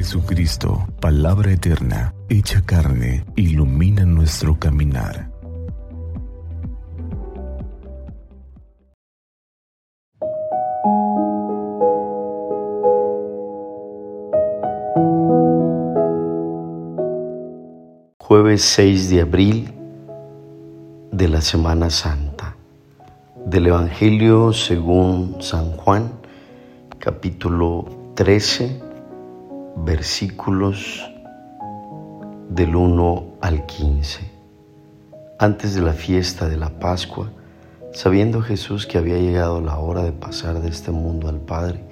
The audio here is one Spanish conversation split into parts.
Jesucristo, palabra eterna, hecha carne, ilumina nuestro caminar. Jueves 6 de abril de la Semana Santa. Del Evangelio según San Juan, capítulo 13 versículos del 1 al 15. Antes de la fiesta de la Pascua, sabiendo Jesús que había llegado la hora de pasar de este mundo al Padre,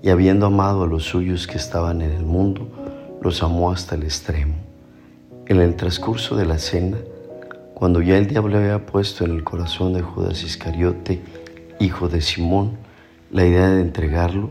y habiendo amado a los suyos que estaban en el mundo, los amó hasta el extremo. En el transcurso de la cena, cuando ya el diablo había puesto en el corazón de Judas Iscariote, hijo de Simón, la idea de entregarlo,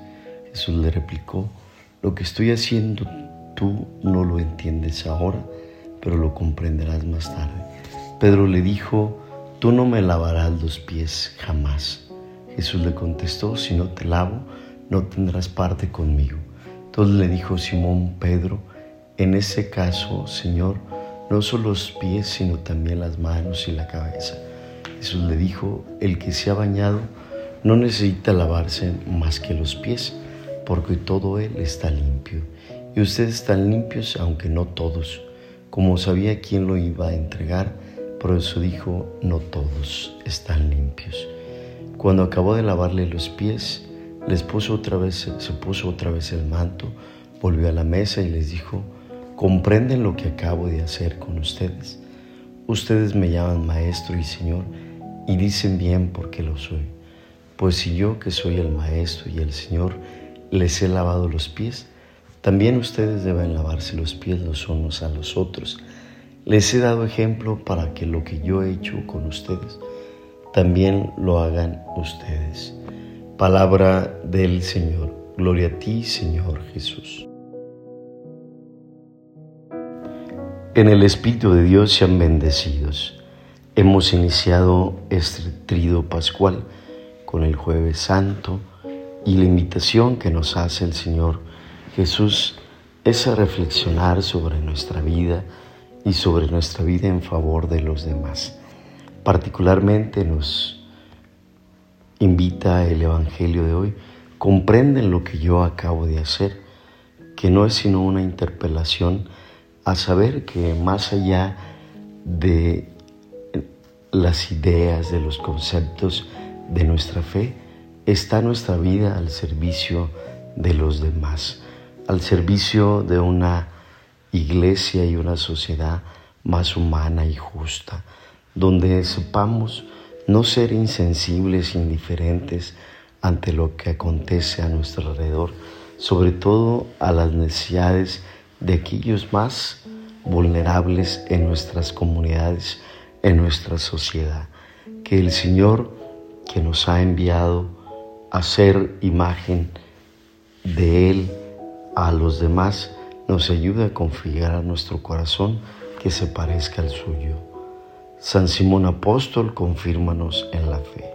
Jesús le replicó, lo que estoy haciendo tú no lo entiendes ahora, pero lo comprenderás más tarde. Pedro le dijo, tú no me lavarás los pies jamás. Jesús le contestó, si no te lavo, no tendrás parte conmigo. Entonces le dijo Simón Pedro, en ese caso, Señor, no solo los pies, sino también las manos y la cabeza. Jesús le dijo, el que se ha bañado no necesita lavarse más que los pies porque todo Él está limpio. Y ustedes están limpios, aunque no todos. Como sabía quién lo iba a entregar, por eso dijo, no todos están limpios. Cuando acabó de lavarle los pies, les puso otra vez, se puso otra vez el manto, volvió a la mesa y les dijo, comprenden lo que acabo de hacer con ustedes. Ustedes me llaman maestro y señor y dicen bien porque lo soy. Pues si yo que soy el maestro y el señor, les he lavado los pies, también ustedes deben lavarse los pies los unos a los otros. Les he dado ejemplo para que lo que yo he hecho con ustedes, también lo hagan ustedes. Palabra del Señor. Gloria a ti, Señor Jesús. En el Espíritu de Dios sean bendecidos. Hemos iniciado este trido pascual con el jueves santo y la invitación que nos hace el Señor Jesús es a reflexionar sobre nuestra vida y sobre nuestra vida en favor de los demás. Particularmente nos invita el Evangelio de hoy, comprenden lo que yo acabo de hacer, que no es sino una interpelación a saber que más allá de las ideas, de los conceptos de nuestra fe, está nuestra vida al servicio de los demás, al servicio de una iglesia y una sociedad más humana y justa, donde sepamos no ser insensibles, indiferentes ante lo que acontece a nuestro alrededor, sobre todo a las necesidades de aquellos más vulnerables en nuestras comunidades, en nuestra sociedad. Que el Señor que nos ha enviado hacer imagen de Él a los demás nos ayuda a configurar nuestro corazón que se parezca al suyo. San Simón Apóstol, confírmanos en la fe.